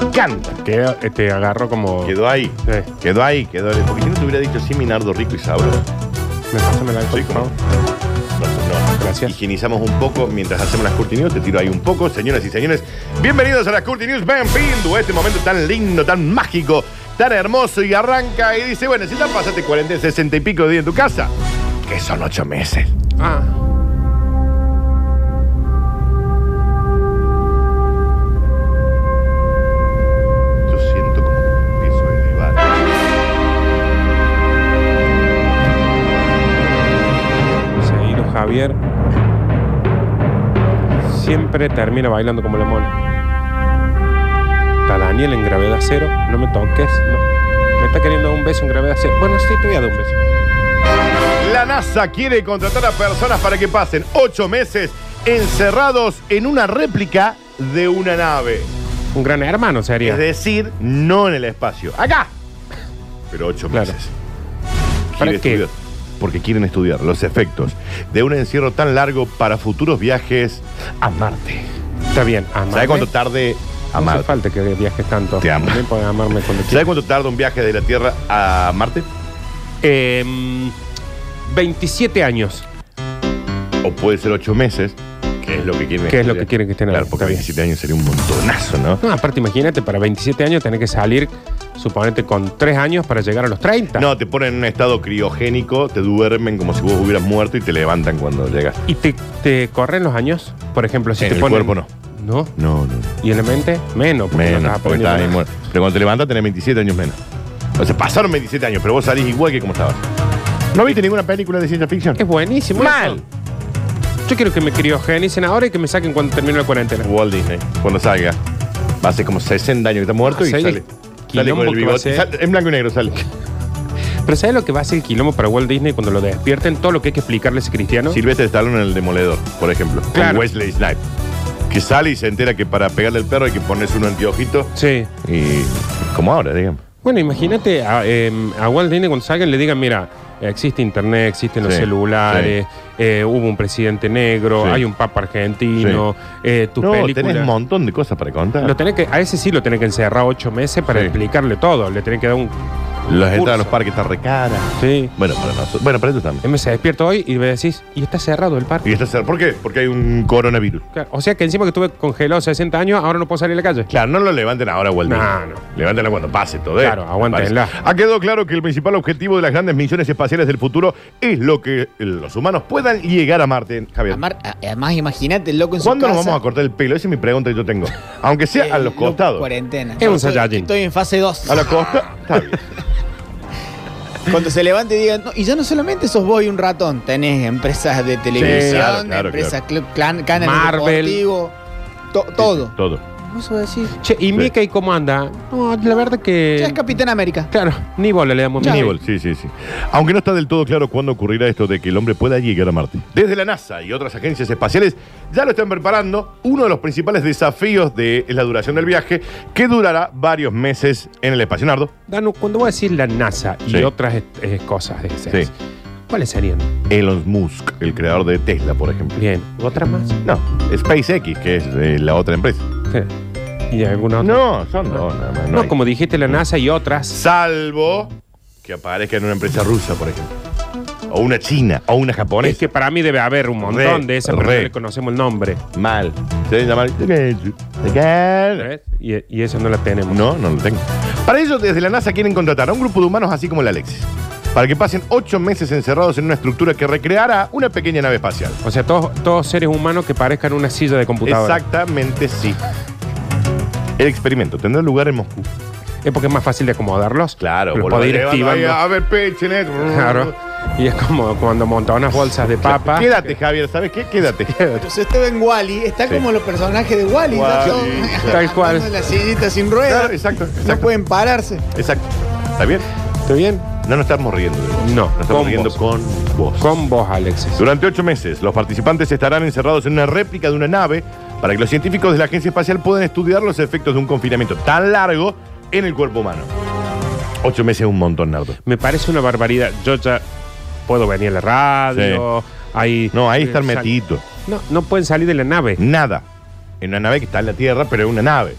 Encanta. Eh, te agarró como. Quedó ahí. Sí. Quedó ahí, quedó ahí. Porque si no te hubiera dicho sí, Minardo rico y sabroso. Me pasó la Sí, por como- favor. No, no. Gracias. Higienizamos un poco mientras hacemos las Curti News. Te tiro ahí un poco. Señoras y señores, bienvenidos a las Curti News. Bienvenido a este momento tan lindo, tan mágico, tan hermoso. Y arranca y dice, bueno, si ya pasaste 40, 60 y pico de días en tu casa, que son ocho meses. Ah. Javier. Siempre termina bailando como la mona. Está Daniel en gravedad cero. No me toques. No. Me está queriendo dar un beso en gravedad cero. Bueno, sí, te voy a dar un beso. La NASA quiere contratar a personas para que pasen ocho meses encerrados en una réplica de una nave. Un gran hermano sería. Es decir, no en el espacio. Acá. Pero ocho Claro. meses. ¿Para qué? Porque quieren estudiar los efectos de un encierro tan largo para futuros viajes a Marte. Está bien. Amarme. ¿Sabe cuánto tarde a No hace Marte? falta que viajes tanto. Te amo. También puedes amarme cuando ¿Sabe quieras. cuánto tarda un viaje de la Tierra a Marte? Em, 27 años. O puede ser ocho meses, que es lo que quieren ¿Qué es lo que quieren que estén Claro, ahí? porque Está bien. 27 años sería un montonazo, ¿no? No, aparte, imagínate, para 27 años tenés que salir, suponete, con 3 años para llegar a los 30. No, te ponen en un estado criogénico, te duermen como si vos hubieras muerto y te levantan cuando llegas. ¿Y te, te corren los años? Por ejemplo, si En te el ponen. cuerpo no. ¿No? No, no. ¿Y en la mente? Menos. porque Menos, porque estás ahí muerto. Pero cuando te levantas tenés 27 años menos. O sea, pasaron 27 años, pero vos salís igual que como estabas. ¿No viste ninguna película de ciencia ficción? Es buenísimo. Mal. eso. Yo quiero que me criogenicen ahora y que me saquen cuando termine la cuarentena. Walt Disney, cuando salga. Va a ser como 60 años que está muerto Ah, y ¿sabes sale. Sale con quilombo el que va a bigote. ser? Sale- en blanco y negro sale. Pero ¿sabes lo que va a ser el quilombo para Walt Disney cuando lo despierten? Todo lo que hay que explicarle a ese cristiano. Silvestre Stallone en el demoledor, por ejemplo. Claro. Con Wesley Snipes. Que sale y se entera que para pegarle al perro hay que ponerse un anteojito. Sí. Y como ahora, digamos. Bueno, imagínate a, em, a Walt Disney cuando salgan le digan, mira, existe internet, existen los Sí, celulares, eh, hubo un presidente negro, Sí. hay un papa argentino, eh, tus no, películas. tenés un montón de cosas para contar. Lo tenés que, a ese sí lo tenés que encerrar ocho meses para Sí. explicarle todo. Le tenés que dar un. Las entradas a los parques están re caras. Sí. Bueno, para nosotros. Bueno, para eso también. Em, se despierta hoy y me decís, y está cerrado el parque. Y está cerrado. ¿Por qué? Porque hay un coronavirus. Claro, O sea que encima que estuve congelado 60 años, ahora no puedo salir a la calle. Claro, no lo levanten ahora, Walt No, no. Levántenlo cuando pase todo, ¿eh? Claro, aguántenla. Me. Ha quedado claro que el principal objetivo de las grandes misiones espaciales del futuro es lo que los humanos puedan llegar a Marte, Javier. Amar- a- además, imagínate el loco en su ¿Cuándo nos casa. vamos a cortar el pelo? Esa es mi pregunta que yo tengo. Aunque sea a los loco costados. Cuarentena. Es un Estoy- Saiyajin. Estoy en fase 2. A la costa. Está bien. Cuando se levante y digan, no, y ya no solamente sos vos y un ratón, tenés empresas de televisión, claro, claro, empresas, cl- clan- canales Marvel. deportivos, to- todo. Todo. Vos vas a decir, Che, ¿y Mickey cómo anda? No, la verdad que. ya es Capitán América. Claro, ni bola le damos a Mickey. Aníbal, sí, sí, sí. Aunque no está del todo claro cuándo ocurrirá esto de que el hombre pueda llegar a Marte. Desde la NASA y otras agencias espaciales ya lo están preparando. Uno de los principales desafíos de es la duración del viaje, que durará varios meses en el espacio. Nardo, Danu, cuando voy a decir la NASA y Sí. otras eh, cosas de esas, Sí. ¿cuáles serían? Elon Musk, el creador de Tesla, por ejemplo. Bien, ¿otra más? No, SpaceX, que es eh, la otra empresa. ¿Y alguna otra? No, son dos nada más. No, hay. como dijiste, la NASA y otras. Salvo que aparezca en una empresa rusa, por ejemplo. O una china, o una japonesa. Es que para mí debe haber un montón Re, de esas, pero re. no le conocemos el nombre. Mal. Se debe llamar. Y, y esa no la tenemos. No, no lo tengo. Para ello, desde la NASA quieren contratar a un grupo de humanos así como el Alexis. Para que pasen ocho meses encerrados en una estructura que recreará una pequeña nave espacial. O sea, todos, todos seres humanos que parezcan una silla de computadora. Exactamente, sí. El experimento tendrá lugar en Moscú. Es porque es más fácil de acomodarlos. Claro, Los puede ir llevando ahí, esquivando. A ver, pechenet. Claro. Y es como cuando monta unas bolsas de papa. Quédate, Javier, ¿sabes qué? Quédate. Entonces este en Wally, está Sí. como los personajes de Wally. Wall-E, claro. Tal cual. la sillita sin ruedas. Claro, exacto, No exacto. pueden pararse. Exacto. ¿Está bien? ¿Está bien? No nos estamos riendo de vos. No, Nos estamos con riendo vos. con vos. Con vos, Alexis. Durante ocho meses, los participantes estarán encerrados en una réplica de una nave para que los científicos de la Agencia Espacial puedan estudiar los efectos de un confinamiento tan largo en el cuerpo humano. Ocho meses es un montón, Nardo. Me parece una barbaridad. Yo ya puedo venir a la radio. Ahí, No, ahí están Sal- metidos. No, no pueden salir de la nave. Nada. En una nave que está en la Tierra, pero es una nave.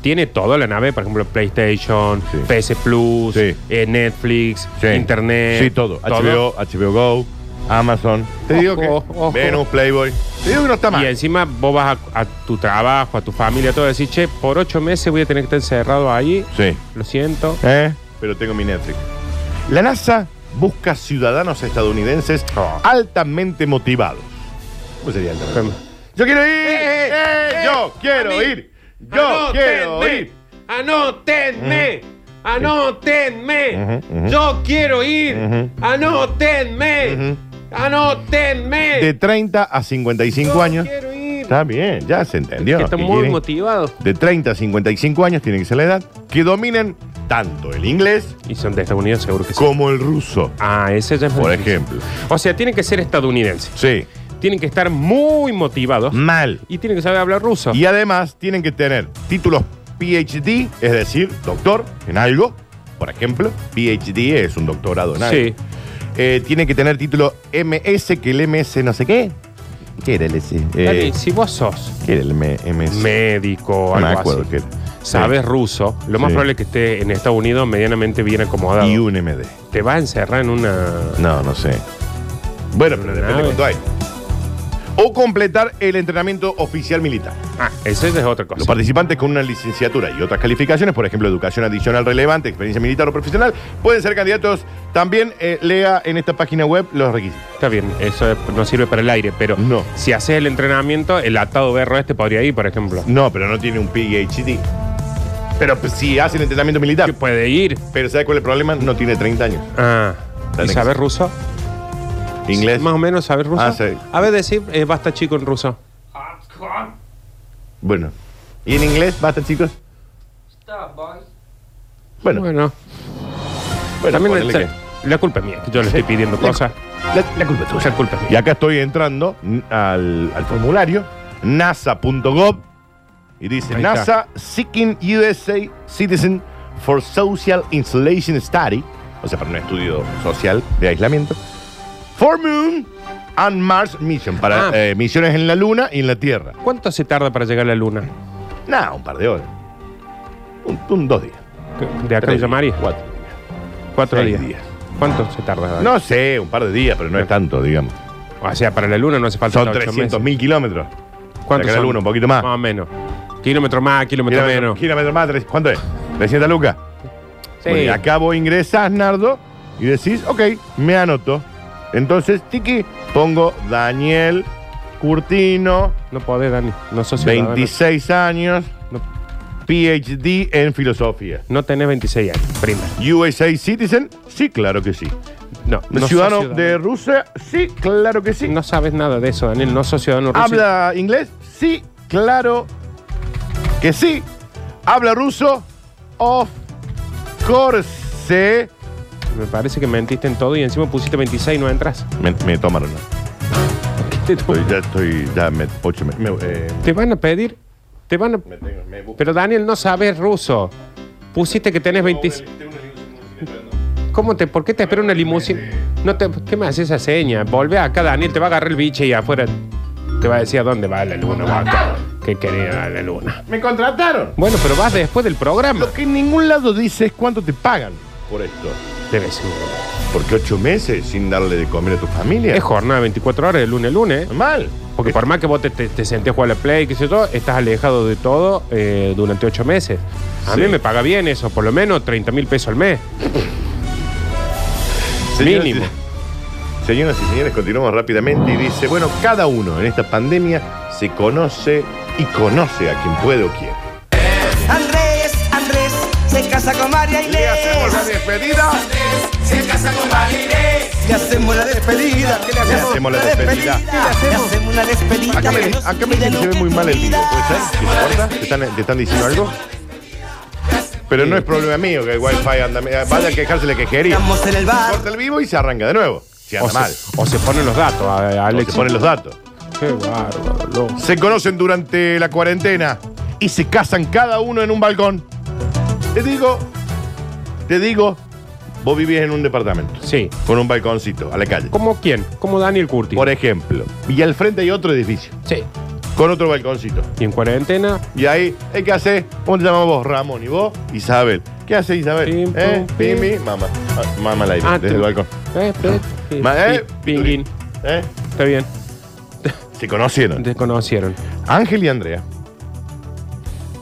Tiene todo la nave, por ejemplo, PlayStation, Sí. PS Plus, Sí. eh, Netflix, Sí. Internet. Sí, todo. HBO, HBO Go, Amazon. Te digo que ojo. Venus, Playboy. Te digo que no está mal. Y encima vos vas a, a tu trabajo, a tu familia, todo, decís, che, por ocho meses voy a tener que estar encerrado ahí. Sí. Lo siento. ¿Eh? Pero tengo mi Netflix. La NASA busca ciudadanos estadounidenses Oh. altamente motivados. ¿Cómo sería altamente? Yo quiero ir. Eh, eh, Eh, eh, yo quiero a mí. ir. Yo quiero ir. Anótenme. Anótenme. Ujú, ujú. Yo quiero ir. Ujú. Anótenme. Ujú. Anótenme. De 30 a 55 Yo años. quiero ir. Está bien, ya se entendió. Que están ¿Qué muy quieren? motivados. De 30 a 55 años tiene que ser la edad. Que dominen tanto el inglés Y son de Estados Unidos, seguro que sí. como el ruso. Ah, ese ya es Por difícil. ejemplo. O sea, tienen que ser estadounidenses. Sí. Tienen que estar muy motivados. Mal. Y tienen que saber hablar ruso. Y además tienen que tener títulos PhD, es decir, doctor en algo. Por ejemplo, PhD es un doctorado en algo. Sí. Eh, tienen que tener título MS, que el MS no sé qué. ¿Qué era el S? Eh, Dani, si vos sos ¿Qué era el M- MS? médico no me algo acuerdo así, qué era. sabes ruso, lo más Sí. probable es que esté en Estados Unidos medianamente bien acomodado. Y un MD. Te va a encerrar en una... No, no sé. Bueno, pero depende Nave. cuánto hay. O completar el entrenamiento oficial militar. Ah, esa es otra Los cosa. participantes con una licenciatura y otras calificaciones, por ejemplo, educación adicional relevante, experiencia militar o profesional, pueden ser candidatos. También eh, lea en esta página web los requisitos. Está bien, eso es- no sirve para el aire, pero No. si haces el entrenamiento, el atado berro este podría ir, por ejemplo. No, pero no tiene un PhD. Pero pues, si hace el entrenamiento militar. Que puede ir. Pero ¿sabe cuál es el problema? No tiene 30 años. Ah, ¿y sabes ruso? Inglés. Más o menos, ¿sabes ruso? Ah, sí. A ver, decir, eh, basta chico en ruso. Bueno. ¿Y en inglés? ¿Basta, chicos? Bueno, Bueno, bueno también ponele está- la culpa es mía, que yo le estoy pidiendo cosas. la, la culpa es tuya. La culpa es Y mía. acá estoy entrando n- al, al formulario nasa.gov y dice Ahí NASA Seeking USA Citizen for Social Insulation Study, o sea, para un estudio social de aislamiento, for Moon and Mars Mission, para Ah. eh, misiones en la Luna y en la Tierra. ¿Cuánto se tarda para llegar a la luna? Nada, un par de horas. Un, un- dos días. ¿De acá Tres de María? Cuatro. Cuatro seis días. días. ¿Cuánto se tarda? No sé, un par de días, pero no es tanto, digamos. O sea, para la luna no hace falta Son ocho 300 meses. mil kilómetros. ¿Cuántos Saca la luna, un poquito más. Más o menos. Kilómetro más, kilómetro Kilómetro, menos. kilómetro más, tres- ¿cuánto es? 300 lucas. Sí. Bueno, y acá vos ingresás, Nardo, y decís, ok, me anoto. Entonces, Tiki, pongo Daniel Curtino, No podés, Dani. No sos ciudadano. 26 años, No, PhD en filosofía. no tenés 26 años, prima. USA Citizen, sí, claro que sí. No, no sos Ciudadano de Rusia, sí, claro que sí. No sabes nada de eso, Daniel. No sos ciudadano ruso. ¿Habla inglés? Sí, claro que sí. ¿Habla ruso? Of course. Me parece que mentiste en todo y encima pusiste 26 y no entras. Me, me tomaron. ¿no? Estoy, ya estoy, ya me, ocho, me, me, eh, Te van a pedir. Te van a. me tengo- me busco- Pero Daniel, no sabes ruso. Pusiste que tenés 26. ¿Cómo te, ¿Por qué te espera una limusina? No te, ¿Qué me hace esa seña? Volve acá, Daniel, te va a agarrar el biche y afuera te va a decir a dónde va la luna. vaca. ¿Qué quería la luna? Me contrataron. Bueno, pero vas después del programa. Lo que en ningún lado dice es cuánto te pagan por esto. Debe ser. Porque ocho meses sin darle de comer a tu familia. Es jornada de 24 horas de lunes a lunes. mal. Porque por más que vos te, te, te sentés a jugar a la play, qué sé yo, estás alejado de todo eh, durante ocho meses. A Sí. mí me paga bien eso, por lo menos 30 mil pesos al mes. Señoras Mínimo. y- Señoras y señores, continuamos rápidamente y dice, bueno, cada uno en esta pandemia se conoce y conoce a quien puede o quiere. Se casa con María Inés. Le hacemos la despedida. Se casa con María Inés. Le hacemos la despedida. ¿Qué le hacemos la despedida? Le hacemos una despedida. Acá me, acá me dicen que se ve muy mal el video, pida. ¿puede ser? ¿Te están, te están diciendo algo? Pero no es problema mío que el wifi anda. Vaya a quejarse la quejería. Estamos en el bar. Corta el vivo y se arranca de nuevo. Si O anda mal. se, o se ponen los datos, a- a O Alex. se ponen los datos. Qué bárbaro. Se conocen durante la cuarentena y se casan cada uno en un balcón. Te digo, te digo, vos vivís en un departamento Sí. con un balconcito a la calle. ¿Cómo quién? Como Daniel Curti. Por ejemplo. Y al frente hay otro edificio Sí. con otro balconcito. Y en cuarentena, Y ahí, ¿eh, ¿qué hace? ¿Cómo te llamas vos? Ramón. ¿Y vos? Isabel. ¿Qué hace Isabel? Pim, ¿Eh? pum, Pimi. pim. Mamá. Ah, Mamá al aire, Ah, desde tú. el balcón. eh, eh, sí, Ma- eh, pi- pinguín. ¿Eh? Está bien. Se conocieron. Desconocieron. Ángel y Andrea.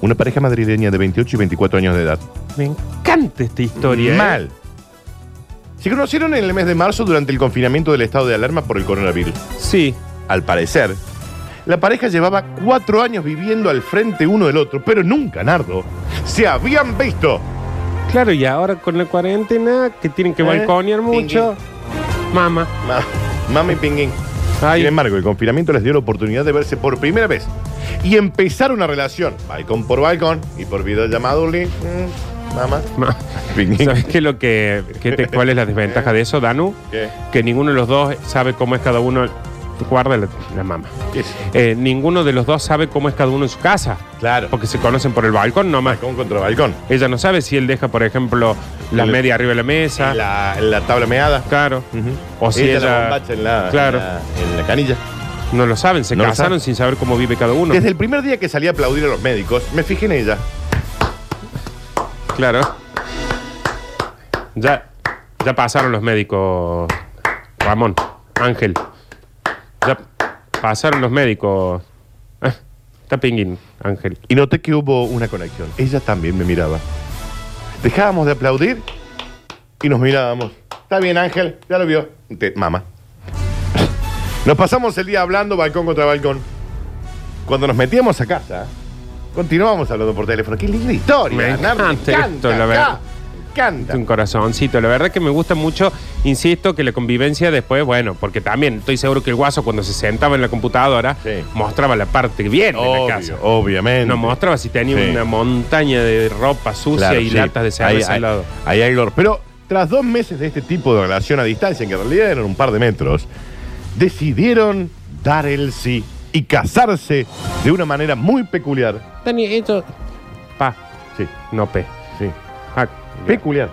Una pareja madrileña de 28 y 24 años de edad. Me encanta esta historia. ¿eh? Mal. Se conocieron en el mes de marzo durante el confinamiento del estado de alarma por el coronavirus. Sí. Al parecer, la pareja llevaba cuatro años viviendo al frente uno del otro, pero nunca, Nardo, se habían visto. Claro, y ahora con la cuarentena, que tienen que Eh, balconear mucho. Mamá. Ma- Mami Pinguín. Ay, Sin embargo, el confinamiento les dio la oportunidad de verse por primera vez y empezar una relación, balcón por balcón y por videollamada. Uli. Mm, Mamá. ¿Sabes qué es lo que, qué te- cuál es la desventaja de eso, Danu? ¿Qué? Que ninguno de los dos sabe cómo es cada uno. Guarda la, la mamá. Eh, ninguno de los dos sabe cómo es cada uno en su casa. Claro. Porque se conocen por el balcón nomás. Balcón contra balcón. Ella no sabe si él deja, por ejemplo, la El- media arriba de la mesa. En la, en la tabla meada. Claro. O si Ella la ella. bombacha en la, Claro. en la, en la canilla. No lo saben, se No lo casaron saben. sin saber cómo vive cada uno. Desde el primer día que salí a aplaudir a los médicos, me fijé en ella. Claro. Ya, ya pasaron los médicos, Ramón, Ángel. Pasaron los médicos. Eh, está pinguín, Ángel. Y noté que hubo una conexión. Ella también me miraba. Dejábamos de aplaudir y nos mirábamos. Está bien, Ángel, ya lo vio. Te- mamá. Nos pasamos el día hablando balcón contra balcón. Cuando nos metíamos a casa, continuábamos hablando por teléfono. Qué linda historia. Me Nardo, encanta esto, la verdad. Me encanta. Un corazoncito. La verdad que me gusta mucho, insisto, que la convivencia después, bueno, porque también estoy seguro que el guaso cuando se sentaba en la computadora Sí. mostraba la parte bien de la casa. Obviamente. No mostraba si tenía Sí. una montaña de ropa sucia Claro, y sí. latas de cerveza Ahí- al lado. ahí hay olor. Pero tras dos meses de este tipo de relación a distancia, que en realidad eran un par de metros, decidieron dar el sí y casarse de una manera muy peculiar. Dani, esto. Pa, Sí, no pe. Peculiar.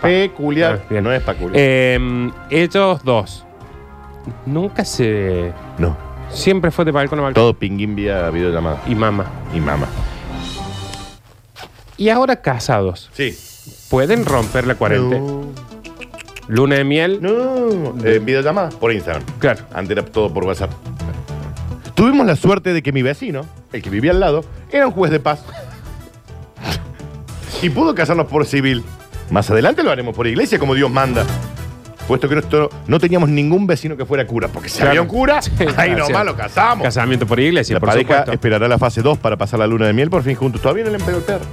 Peculiar. Ah, bien. no es peculiar. Eh, ellos dos. Nunca se. no. Siempre fue de balcón a balcón. Todo pinguín vía videollamada. Y mamá. Y mamá. Y ahora casados. Sí. ¿Pueden romper la cuarentena? No. Luna de miel. No. Eh, videollamada por Instagram. Claro. Antes era todo por WhatsApp. Tuvimos la suerte de que mi vecino, el que vivía al lado, era un juez de paz. Y pudo casarnos por civil. Más adelante lo haremos por iglesia, como Dios manda. Puesto que nosotros no teníamos ningún vecino que fuera cura, porque si Claro. había un cura, Sí, ahí claro, nomás lo casamos. Casamiento por iglesia, la por pareja supuesto. esperará la fase 2 para pasar la luna de miel por fin juntos. Todavía no le empezó el perro.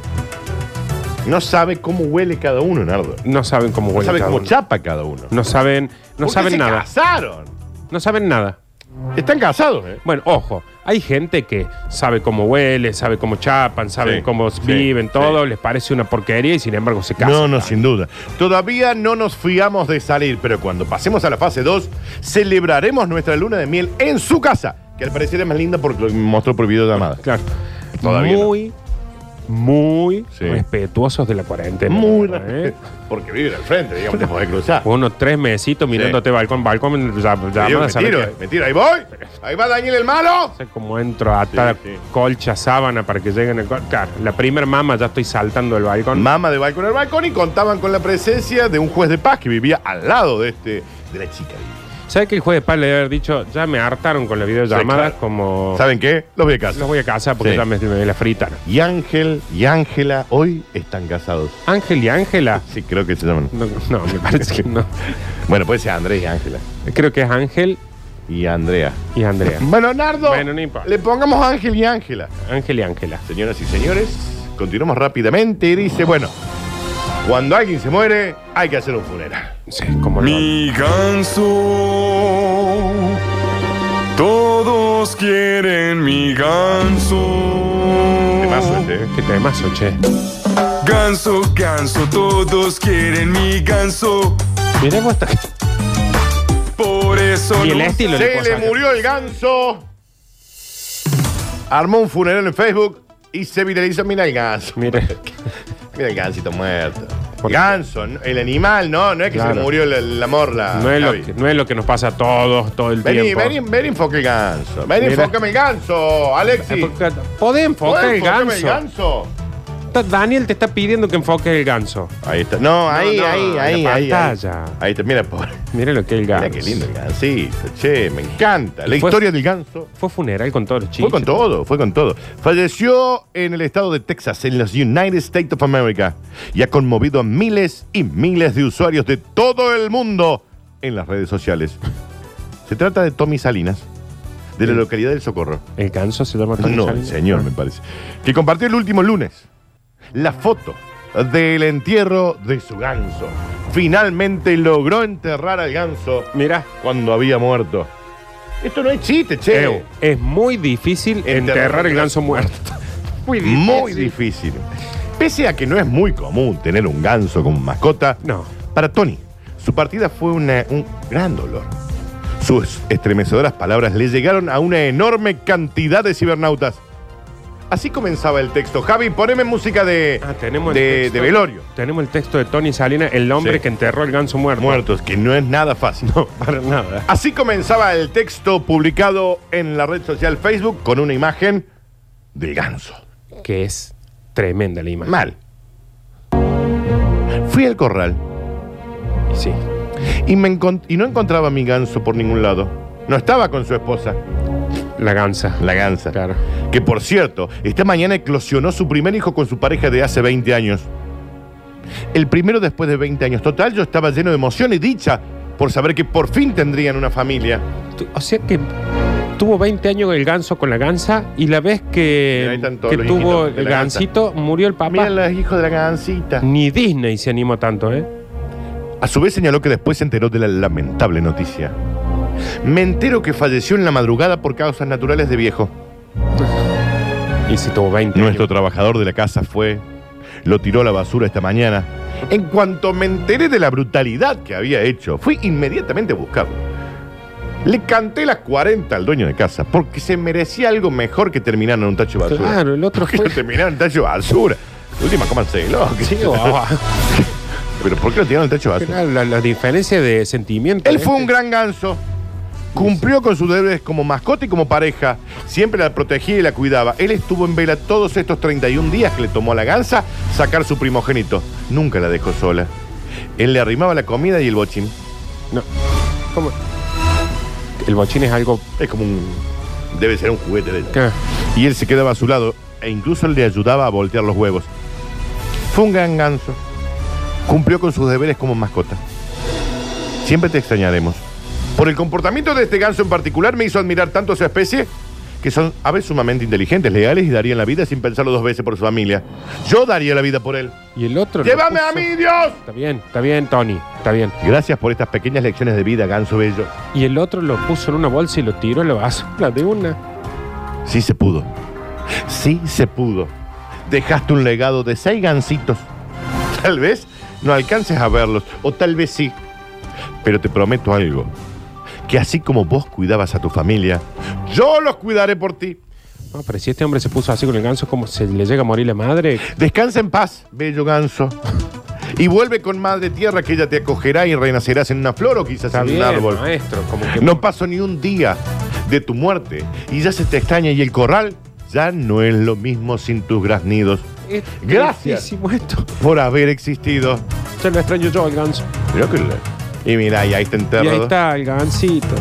No sabe cómo huele cada uno, Nardo. No saben cómo No huele sabe cada cómo uno. chapa cada uno. No saben, no ¿Por qué saben se nada. casaron? No saben nada. Están casados, ¿eh? Bueno, ojo, hay gente que sabe cómo huele, sabe cómo chapan, saben Sí, cómo sí, viven, todo, les parece una porquería y sin embargo se casan. No, no, sin duda. Todavía no nos fiamos de salir, pero cuando pasemos a la fase 2, celebraremos nuestra luna de miel en su casa, que al parecer es más linda porque lo mostró por videollamada. Claro. Todavía no. muy, muy Sí. respetuosos de la cuarentena. Muy ¿eh? Porque vive al frente, digamos, te podés cruzar. Unos tres mesitos mirándote balcón, balcón, ya, ya Te digo, van a me saber tiro, que- me tiro, ahí voy. Ahí va Daniel el malo. No sé cómo entro a atar Sí, sí. colcha, sábana para que lleguen el col- Claro, la primer mama ya estoy saltando del balcón. Mama de balcón al balcón y contaban con la presencia de un juez de paz que vivía al lado de este de la chica. ¿Sabes que el juez de paz le debe haber dicho, ya me hartaron con la videollamada, Sí, claro. como ¿Saben qué? Los voy a casar. los voy a casa porque Sí. ya me, me la fritan? Y Ángel y Ángela hoy están casados. Ángel y Ángela. Sí, creo que se llaman. No, no, me parece que no. Bueno, puede ser Andrés y Ángela. Creo que es Ángel Y Andrea. y Andrea. Bueno, Nardo, Bueno, no importa. le pongamos Ángel y Ángela. Ángel y Ángela. Señoras y señores, continuamos rápidamente dice, bueno, cuando alguien se muere, hay que hacer un funeral. Sí, como Mi ganso. Todos quieren mi ganso. Temazo este, ¿eh? Qué temazo, che. ganso, ganso, todos quieren mi ganso. Mirá vos esta- Por eso Y el no estilo Se le murió el ganso. Armó un funeral en Facebook y se viralizó. Mira el ganso. Mira. Mira el gansito muerto. Ganso, el animal, no, no es que se le murió la. No es, lo Javi. que, no es lo que nos pasa a todos todo el Vení, tiempo. vení, vení, enfoque el ganso. Vení, Mira. enfócame el ganso, Alexi. Podés enfocar ¿Podés el ganso. Está- Daniel te está pidiendo que enfoques el ganso. Ahí está. No, ahí, no, ahí, en la ahí, ahí. pantalla. Ahí, Ahí está, mira, pobre. Mira lo que es el ganso. Mira qué lindo el gansito. Che, me encanta. La fue- historia del ganso. Fue funeral con todos los chicos. Fue con todo, fue con todo. Falleció en el estado de Texas, en los United States of America, y ha conmovido a miles y miles de usuarios de todo el mundo en las redes sociales. Se trata de Tommy Salinas, de la localidad del Socorro. El ganso se llama Tommy No, el Salinas. señor, me parece. Que compartió el último lunes la foto del entierro de su ganso. Finalmente logró enterrar al ganso Mira, cuando había muerto. Esto no es chiste, che. Ew, es muy difícil enterrar el ganso muerto. Muy difícil. Muy difícil. Pese a que no es muy común tener un ganso como mascota, No. para Tony, su partida fue una- un gran dolor. Sus estremecedoras palabras le llegaron a una enorme cantidad de cibernautas. Así comenzaba el texto. Javi, poneme música de, Ah, tenemos el de, texto. de velorio. Tenemos el texto de Tony Salinas, el hombre Sí. que enterró el ganso muerto. Muertos, que no es nada fácil. No, para nada. Así comenzaba el texto publicado en la red social Facebook con una imagen del ganso. Que es tremenda la imagen. Mal. Fui al corral Sí. y, me encont- y no encontraba a mi ganso por ningún lado. No estaba con su esposa, La gansa. la gansa. Claro. Que por cierto, esta mañana eclosionó su primer hijo con su pareja de hace 20 años. El primero después de 20 años. Total, yo estaba lleno de emoción y dicha por saber que por fin tendrían una familia. O sea que tuvo 20 años el ganso con la gansa y la vez que, tuvo el gansito, murió el papá. Mira los hijos de la gansita. Ni Disney se animó tanto, ¿eh? A su vez señaló que después se enteró de la lamentable noticia. Me entero que falleció en la madrugada por causas naturales de viejo. Y si tuvo 20 Nuestro años. trabajador de la casa fue, lo tiró a la basura esta mañana. En cuanto me enteré de la brutalidad que había hecho, fui inmediatamente a buscarlo. Le canté las 40 al dueño de casa, porque se merecía algo mejor que terminar en un tacho de basura. Claro, el otro ¿Por qué fue- terminar en un tacho de basura? Última, cómanselo. Sí, o- o- Pero ¿por qué lo tiraron en el tacho de basura? Claro, la, la diferencia de sentimiento. Él fue este. un gran ganso. Cumplió con sus deberes como mascota y como pareja. Siempre la protegía y la cuidaba. Él estuvo en vela todos estos 31 días que le tomó a la gansa sacar su primogénito. Nunca la dejó sola. Él le arrimaba la comida y el bochín. No. ¿Cómo? El bochín es algo. Es como un... Debe ser un juguete de ella. ¿qué? Y él se quedaba a su lado e incluso le ayudaba a voltear los huevos. Fue un gran ganso. Cumplió con sus deberes como mascota. Siempre te extrañaremos. Por el comportamiento de este ganso en particular me hizo admirar tanto a su especie que son aves sumamente inteligentes, leales y darían la vida sin pensarlo dos veces por su familia. Yo daría la vida por él. Y el otro. ¡Llévame a mí, Dios! Está bien, está bien, Tony. Está bien. Gracias por estas pequeñas lecciones de vida, ganso bello. Y el otro lo puso en una bolsa y lo tiró en la basura de una. Sí se pudo. Sí se pudo. Dejaste un legado de seis gansitos. Tal vez no alcances a verlos, o tal vez sí. Pero te prometo algo. Que así como vos cuidabas a tu familia, yo los cuidaré por ti. No, pero si este hombre se puso así con el ganso, como se le llega a morir la madre. Descansa en paz, bello ganso. Y vuelve con madre tierra que ella te acogerá y renacerás en una flor o quizás Está en bien, un árbol. maestro. Como que No pasó ni un día de tu muerte y ya se te extraña y el corral ya no es lo mismo sin tus graznidos. Es Gracias. esto. por haber existido. Se lo extraño yo al ganso. Mirá que le- Y mira, y ahí está Y enterrado. ahí está el gancito.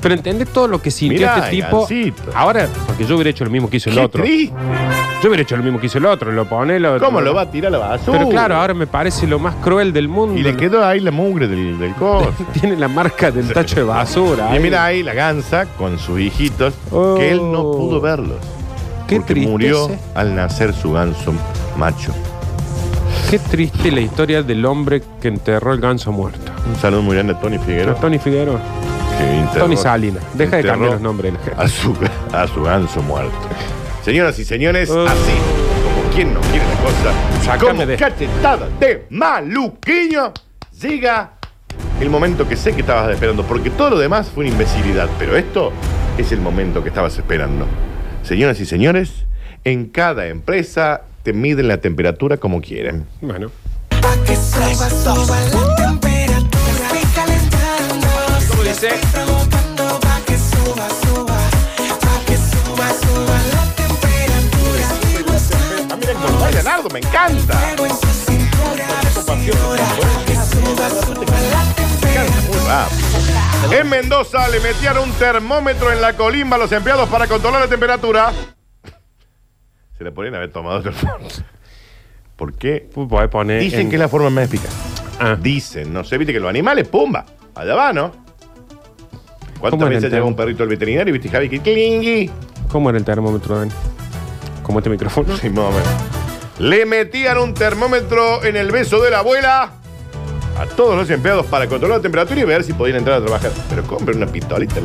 Pero entendés todo lo que sintió Mirá, este el tipo. gansito. Ahora, porque yo hubiera hecho lo mismo que hizo el Qué otro. triste. Yo hubiera hecho lo mismo que hizo el otro. Lo pone, lo. ¿Cómo lo va a tirar a la basura? Pero claro, ahora me parece lo más cruel del mundo. Y le quedó ahí la mugre del, del coso. Tiene la marca del tacho de basura. y ahí. mira ahí la gansa con sus hijitos, Oh. que él no pudo verlos. Qué porque tristeza. murió al nacer su ganso macho. Qué triste la historia del hombre que enterró el ganso muerto. Un saludo muy grande a Tony Figueroa. Tony Figueroa. que enterró- Tony Salinas. Deja de enterró cambiar los nombres de la gente. A su, a su ganso muerto. Señoras y señores, Oh. así como ¿Quién no quiere la cosa? Sácame como de- cachetada de maluquiño, llega el momento que sé que estabas esperando, porque todo lo demás fue una imbecilidad, pero esto es el momento que estabas esperando. Señoras y señores, en cada empresa te miden la temperatura como quieren. Bueno. Pa' que suba, suba la temperatura. Gozando. Ah, mira cómo baila Nardo, me encanta. En su cintura. Señora, pa' que suba, suba la temperatura. Muy rápido. En Mendoza le metían un termómetro en la colimba a los empleados para controlar la temperatura. Se le podrían haber tomado otro ¿Por qué? Dicen en- que es la forma más eficaz. Ah. Dicen, no sé, viste que los animales, pumba, allá va, ¿no? ¿Cuántas ¿Cómo era veces lleva un perrito al veterinario y viste, Javi, que clingui? ¿Cómo era el termómetro, Dani? ¿Cómo este micrófono? Sí, más o menos. Le metían un termómetro en el beso de la abuela a todos los empleados para controlar la temperatura y ver si podían entrar a trabajar. Pero compren una pistolita.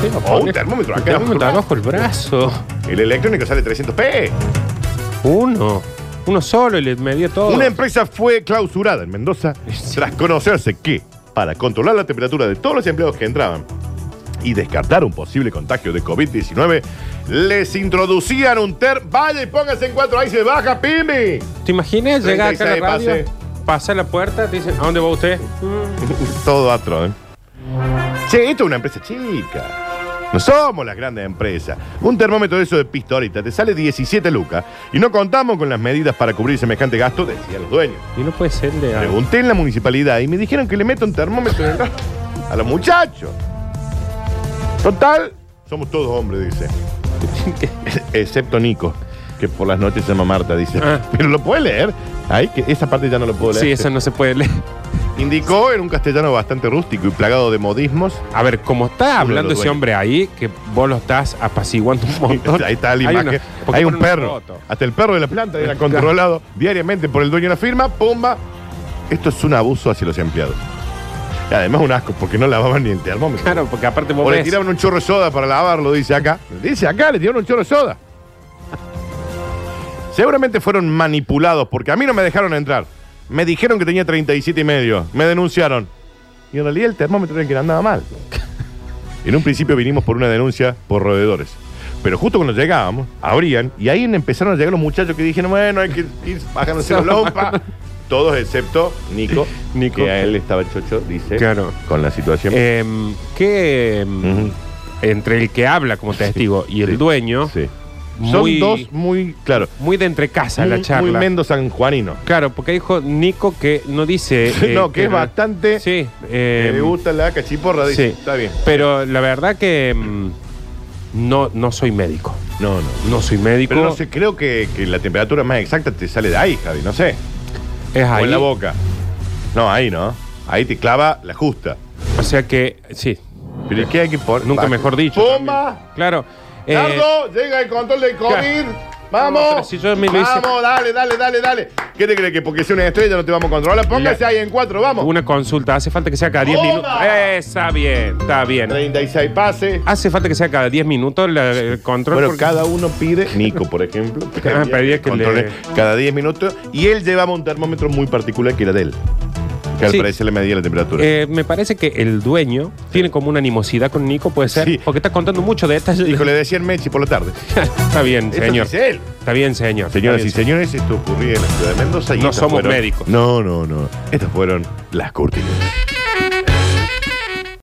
Sí, lo O un termómetro un acá. termómetro abajo el brazo. El electrónico sale 300p. Uno. Uno solo y le medía todo. Una empresa fue clausurada en Mendoza tras conocerse que, para controlar la temperatura de todos los empleados que entraban y descartar un posible contagio de COVID-19, les introducían un ter... Vaya y póngase en cuatro, ahí se baja, pimi. ¿Te imaginas llegar acá a la 36 radio? pase. Pasa la puerta, te dicen, ¿a dónde va usted? Todo atro, ¿eh? Che, esto es una empresa chica. No somos las grandes empresas. Un termómetro de eso de pistolita te sale 17 lucas y no contamos con las medidas para cubrir semejante gasto, decían los dueños. Y no puede ser de. Pregunté en la municipalidad y me dijeron que le meto un termómetro en el a los muchachos. Total, somos todos hombres, dice. Excepto Nico, que por las noches se llama Marta, dice. Ah. Pero lo puede leer. Ay, que esa parte ya no lo puedo leer. Sí, eso no se puede leer. Indicó en un castellano bastante rústico y plagado de modismos. A ver, como está hablando ese hombre ahí, que vos lo estás apaciguando un montón. Ahí está la Hay imagen. una- porque Hay un perro. Hasta el perro de la planta era controlado diariamente por el dueño de la firma. Pumba. Esto es un abuso hacia los empleados. Y además un asco, porque no lavaban ni el termómetro. Claro, porque aparte vos O le ves. tiraban un chorro de soda para lavarlo, dice acá. Dice acá, le tiraron un chorro de soda. Seguramente fueron manipulados, porque a mí no me dejaron entrar. Me dijeron que tenía 37 y medio. Me denunciaron. Y en realidad el termómetro era el que andaba mal. En un principio vinimos por una denuncia por roedores. Pero justo cuando llegábamos, abrían y ahí empezaron a llegar los muchachos que dijeron, bueno, hay que ir bajándose la lompa. Todos excepto Nico, Nico. que a él estaba chocho, dice, Claro. con la situación. Em, que em, Ujú. entre el que habla como testigo y el Sí. dueño, Sí. Son muy, dos muy, claro, muy de entre casa la muy, charla. muy mendo sanjuanino. Claro, porque dijo Nico que no dice. eh, no, que es bastante. Sí. que em, le gusta la cachiporra, dice. sí. Está bien. Pero la verdad que em, no, no soy médico. No, no. No soy médico. Pero no sé, creo que, que la temperatura más exacta te sale de ahí, Javi, no sé. Es O ahí. en la boca. No, ahí no. Ahí te clava la justa. O sea que, sí. Pero ¿qué hay que poner? Nunca mejor dicho. También. Claro. eh, Nardo, llega el control del COVID. claro. Vamos. No, pero si yo me lo hice- vamos, dale, dale, dale, dale. ¿Qué te crees que porque sea una estrella no te vamos a controlar? Póngase La- ahí en cuatro, vamos. una consulta. Hace falta que sea cada 10 ¡Toma! minutos. Eh, Está bien, está bien. 36 pases. Hace falta que sea cada 10 minutos la- el control. Bueno, porque- cada uno pide, Nico, por ejemplo, Ah, pedía que le- cada 10 minutos y él llevaba un termómetro muy particular que era de él. Que al Sí. parecer le medía la temperatura. Eh, me parece que el dueño tiene como una animosidad con Nico, puede ser. Sí. Porque está contando mucho detalles. Hijo, le decían Mechi por la tarde. está bien, señor. dice él. Está bien, señor. Señoras y Está bien, señores, esto ocurría en la ciudad de Mendoza y No estas somos médicos. No, no, no. Estas fueron las cortinas.